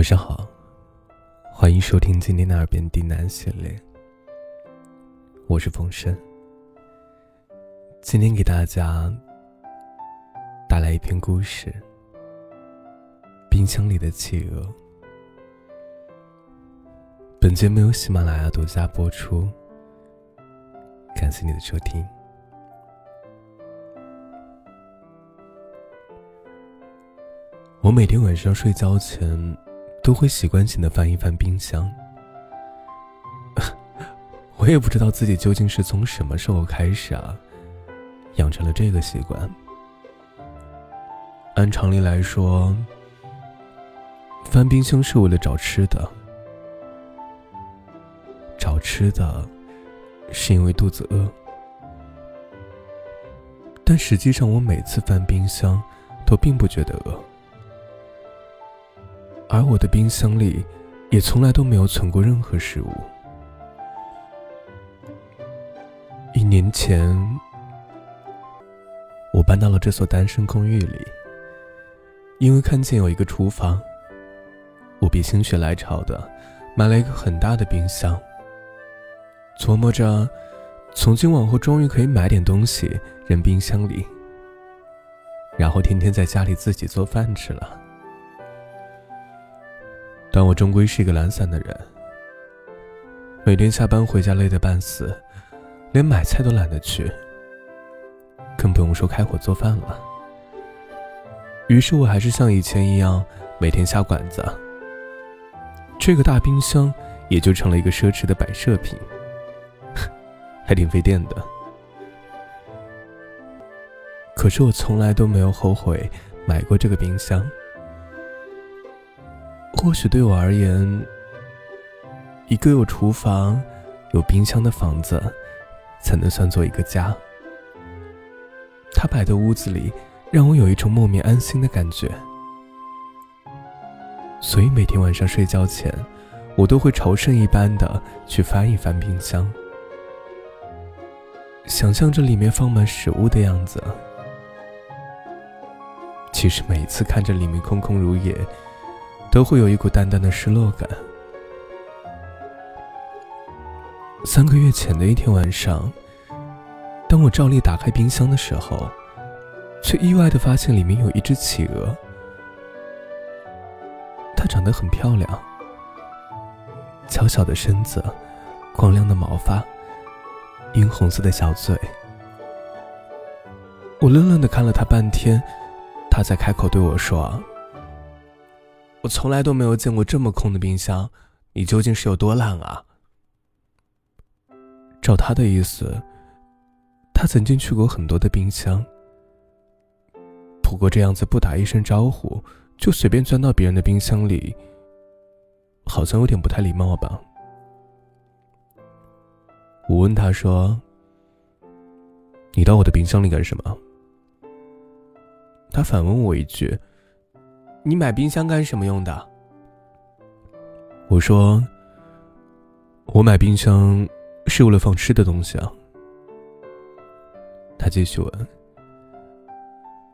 晚上好，欢迎收听今天的耳边低喃系列。我是风声，今天给大家带来一篇故事：冰箱里的企鹅。本节目由喜马拉雅独家播出，感谢你的收听。我每天晚上睡觉前。都会习惯性的翻一翻冰箱。我也不知道自己究竟是从什么时候开始啊，养成了这个习惯。按常理来说，翻冰箱是为了找吃的，找吃的，是因为肚子饿。但实际上，我每次翻冰箱，都并不觉得饿。而我的冰箱里，也从来都没有存过任何食物。一年前，我搬到了这所单身公寓里。因为看见有一个厨房，我便心血来潮的买了一个很大的冰箱。琢磨着，从今往后终于可以买点东西扔冰箱里，然后天天在家里自己做饭吃了。但我终归是一个懒散的人，每天下班回家累得半死，连买菜都懒得去，更不用说开火做饭了。于是我还是像以前一样，每天下馆子。这个大冰箱也就成了一个奢侈的摆设品，还挺费电的。可是我从来都没有后悔买过这个冰箱。或许对我而言，一个有厨房、有冰箱的房子，才能算作一个家。他摆的屋子里，让我有一种莫名安心的感觉。所以每天晚上睡觉前，我都会朝圣一般的去翻一翻冰箱，想象着里面放满食物的样子。其实每次看着里面空空如也。都会有一股淡淡的失落感。三个月前的一天晚上，当我照例打开冰箱的时候，却意外的发现里面有一只企鹅。它长得很漂亮，娇小的身子，光亮的毛发，殷红色的小嘴。我愣愣的看了它半天，它才开口对我说。我从来都没有见过这么空的冰箱，你究竟是有多懒啊？照他的意思，他曾经去过很多的冰箱，不过这样子不打一声招呼就随便钻到别人的冰箱里，好像有点不太礼貌吧？我问他说：“你到我的冰箱里干什么？”他反问我一句。你买冰箱干什么用的？我说，我买冰箱是为了放吃的东西啊。他继续问，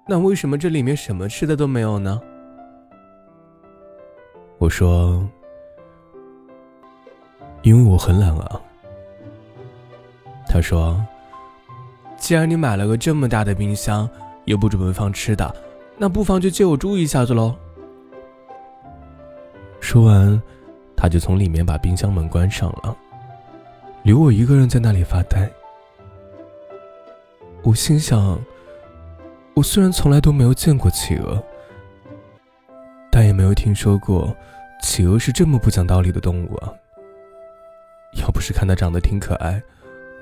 那为什么这里面什么吃的都没有呢？我说，因为我很懒啊。他说，既然你买了个这么大的冰箱，又不准备放吃的。那不妨就借我住一下子喽。说完，他就从里面把冰箱门关上了，留我一个人在那里发呆。我心想，我虽然从来都没有见过企鹅，但也没有听说过企鹅是这么不讲道理的动物啊。要不是看它长得挺可爱，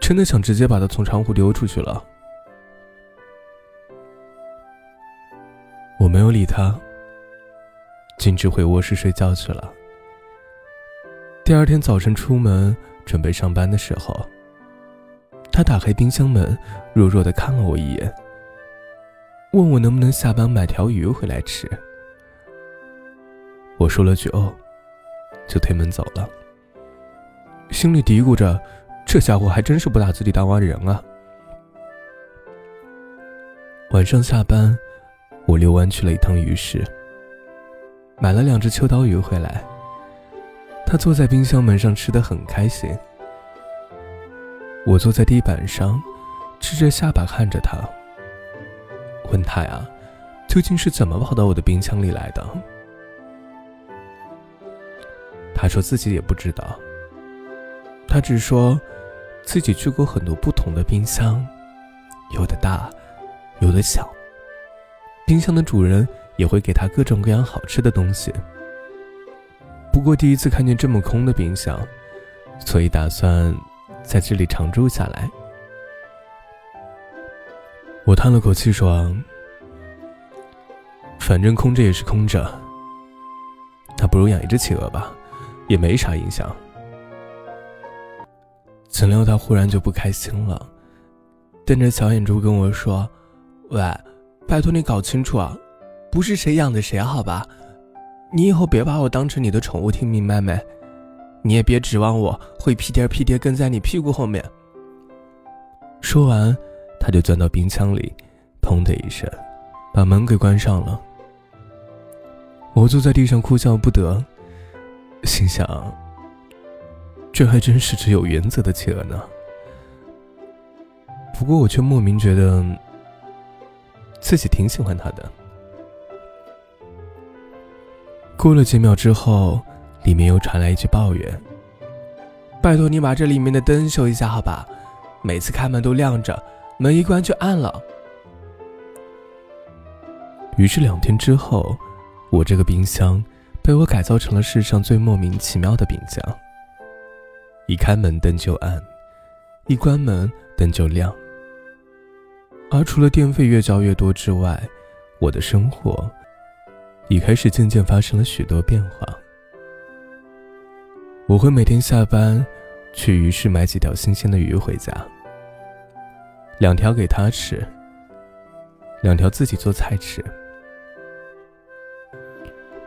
真的想直接把它从窗户丢出去了。我没有理他，径直回卧室睡觉去了。第二天早晨出门准备上班的时候，他打开冰箱门，弱弱的看了我一眼，问我能不能下班买条鱼回来吃。我说了句“哦”，就推门走了，心里嘀咕着：这家伙还真是不打自己当外人啊。晚上下班。我遛弯去了一趟鱼市，买了两只秋刀鱼回来。他坐在冰箱门上吃的很开心。我坐在地板上，支着下巴看着他，问他呀，究竟是怎么跑到我的冰箱里来的？他说自己也不知道。他只说，自己去过很多不同的冰箱，有的大，有的小。冰箱的主人也会给他各种各样好吃的东西。不过第一次看见这么空的冰箱，所以打算在这里常住下来。我叹了口气说：“反正空着也是空着，那不如养一只企鹅吧，也没啥影响。”怎料他忽然就不开心了，瞪着小眼珠跟我说：“喂。”拜托你搞清楚啊，不是谁养的谁好吧？你以后别把我当成你的宠物，听明白没？你也别指望我会屁颠屁颠跟在你屁股后面。说完，他就钻到冰箱里，砰的一声，把门给关上了。我坐在地上哭笑不得，心想：这还真是只有原则的企鹅呢。不过我却莫名觉得。自己挺喜欢他的。过了几秒之后，里面又传来一句抱怨：“拜托你把这里面的灯修一下，好吧？每次开门都亮着，门一关就暗了。”于是两天之后，我这个冰箱被我改造成了世上最莫名其妙的冰箱。一开门灯就暗，一关门灯就亮。而除了电费越交越多之外，我的生活已开始渐渐发生了许多变化。我会每天下班去鱼市买几条新鲜的鱼回家，两条给他吃，两条自己做菜吃。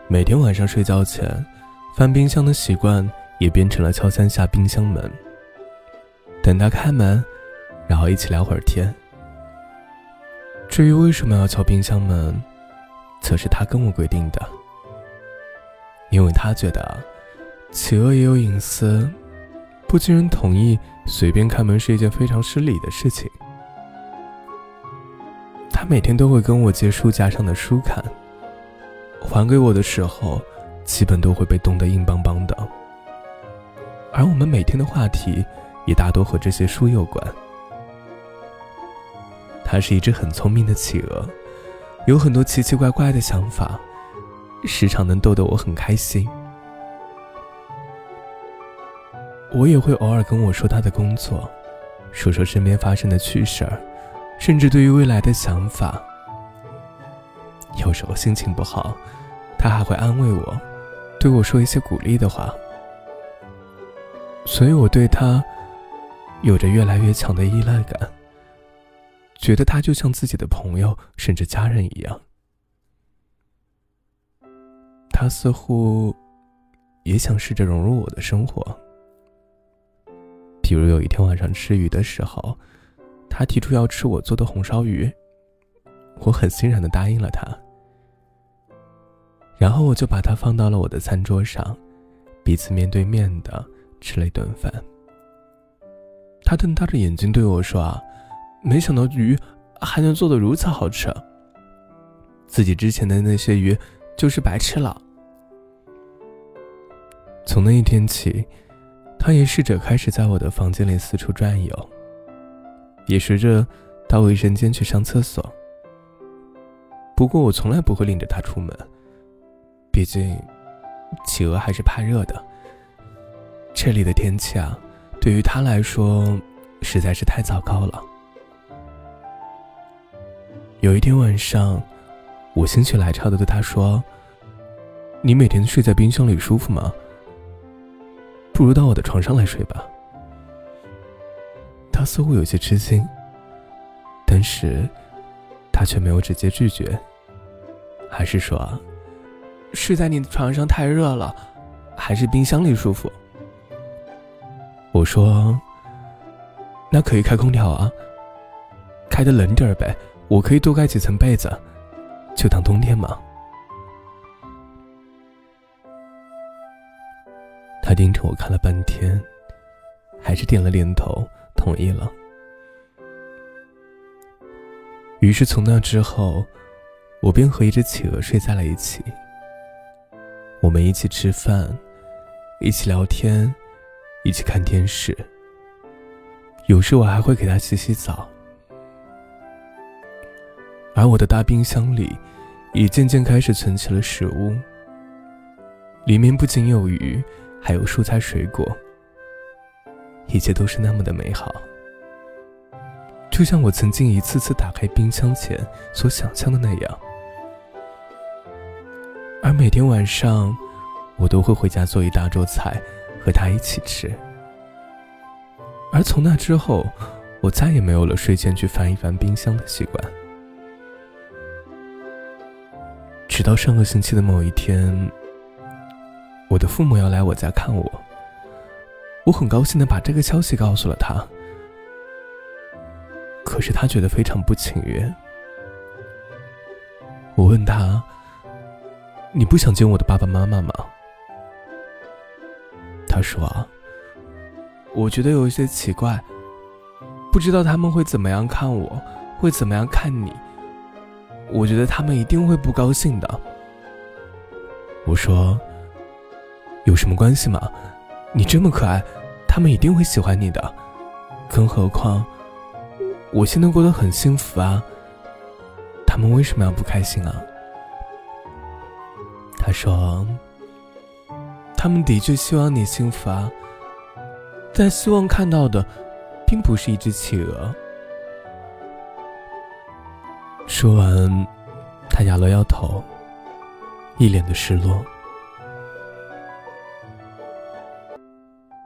每天晚上睡觉前翻冰箱的习惯也变成了敲三下冰箱门，等他开门，然后一起聊会儿天。至于为什么要敲冰箱门，则是他跟我规定的。因为他觉得，企鹅也有隐私，不经人同意随便开门是一件非常失礼的事情。他每天都会跟我借书架上的书看，还给我的时候，基本都会被冻得硬邦邦的。而我们每天的话题，也大多和这些书有关。它是一只很聪明的企鹅，有很多奇奇怪怪的想法，时常能逗得我很开心。我也会偶尔跟我说他的工作，说说身边发生的趣事儿，甚至对于未来的想法。有时候心情不好，他还会安慰我，对我说一些鼓励的话。所以我对他有着越来越强的依赖感。觉得他就像自己的朋友，甚至家人一样。他似乎也想试着融入我的生活。比如有一天晚上吃鱼的时候，他提出要吃我做的红烧鱼，我很欣然的答应了他。然后我就把他放到了我的餐桌上，彼此面对面的吃了一顿饭。他瞪大着眼睛对我说：“啊。”没想到鱼还能做的如此好吃，自己之前的那些鱼就是白吃了。从那一天起，他也试着开始在我的房间里四处转悠，也学着到卫生间去上厕所。不过我从来不会领着他出门，毕竟企鹅还是怕热的。这里的天气啊，对于他来说实在是太糟糕了。有一天晚上，我心血来潮的对他说：“你每天睡在冰箱里舒服吗？不如到我的床上来睡吧。”他似乎有些吃惊，但是他却没有直接拒绝，还是说：“睡在你的床上太热了，还是冰箱里舒服。”我说：“那可以开空调啊，开的冷点儿呗。”我可以多盖几层被子，就当冬天嘛。他盯着我看了半天，还是点了点头，同意了。于是从那之后，我便和一只企鹅睡在了一起。我们一起吃饭，一起聊天，一起看电视。有时我还会给它洗洗澡。而我的大冰箱里，也渐渐开始存起了食物。里面不仅有鱼，还有蔬菜水果。一切都是那么的美好。就像我曾经一次次打开冰箱前所想象的那样，而每天晚上，我都会回家做一大桌菜，和他一起吃。而从那之后，我再也没有了睡前去翻一翻冰箱的习惯。直到上个星期的某一天，我的父母要来我家看我，我很高兴的把这个消息告诉了他。可是他觉得非常不情愿。我问他：“你不想见我的爸爸妈妈吗？”他说：“我觉得有一些奇怪，不知道他们会怎么样看我，会怎么样看你。我觉得他们一定会不高兴的。”我说：“有什么关系吗？你这么可爱，他们一定会喜欢你的。更何况……”我现在过得很幸福啊，他们为什么要不开心啊？他说：“他们的确希望你幸福啊，但希望看到的，并不是一只企鹅。”说完，他摇了摇头，一脸的失落。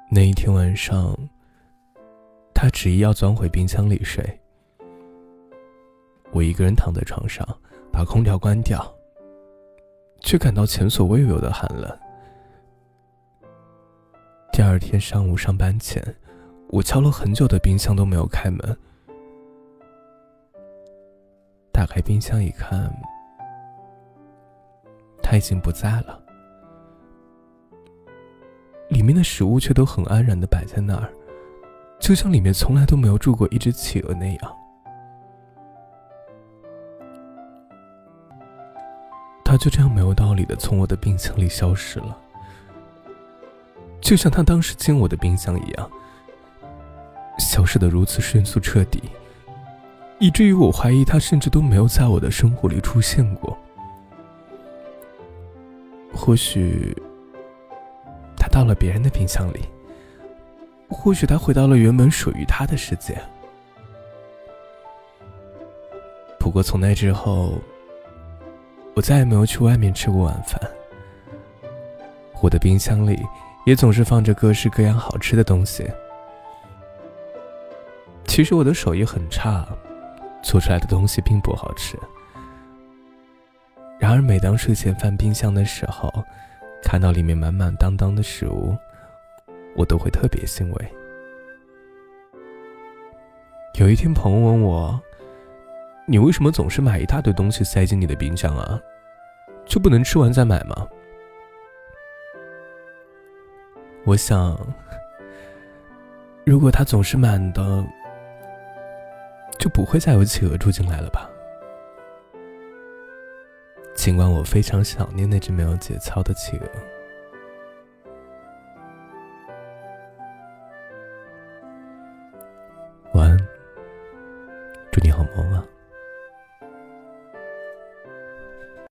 那一天晚上。他执意要钻回冰箱里睡，我一个人躺在床上，把空调关掉，却感到前所未有的寒冷。第二天上午上班前，我敲了很久的冰箱都没有开门。打开冰箱一看，他已经不在了，里面的食物却都很安然的摆在那儿。就像里面从来都没有住过一只企鹅那样，它就这样没有道理的从我的冰箱里消失了，就像他当时进我的冰箱一样，消失的如此迅速彻底，以至于我怀疑他甚至都没有在我的生活里出现过。或许，他到了别人的冰箱里。或许他回到了原本属于他的世界。不过从那之后，我再也没有去外面吃过晚饭。我的冰箱里也总是放着各式各样好吃的东西。其实我的手艺很差，做出来的东西并不好吃。然而每当睡前翻冰箱的时候，看到里面满满当当的食物。我都会特别欣慰。有一天，朋友问我：“你为什么总是买一大堆东西塞进你的冰箱啊？就不能吃完再买吗？”我想，如果它总是满的，就不会再有企鹅住进来了吧。尽管我非常想念那只没有节操的企鹅。